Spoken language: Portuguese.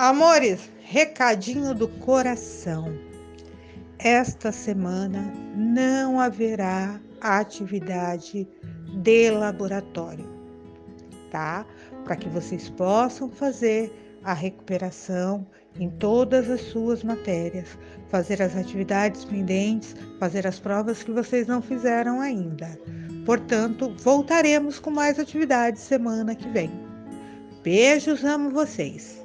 Amores, recadinho do coração. Esta semana não haverá atividade de laboratório, tá? Para que vocês possam fazer a recuperação em todas as suas matérias, fazer as atividades pendentes, fazer as provas que vocês não fizeram ainda. Portanto, voltaremos com mais atividades semana que vem. Beijos, amo vocês.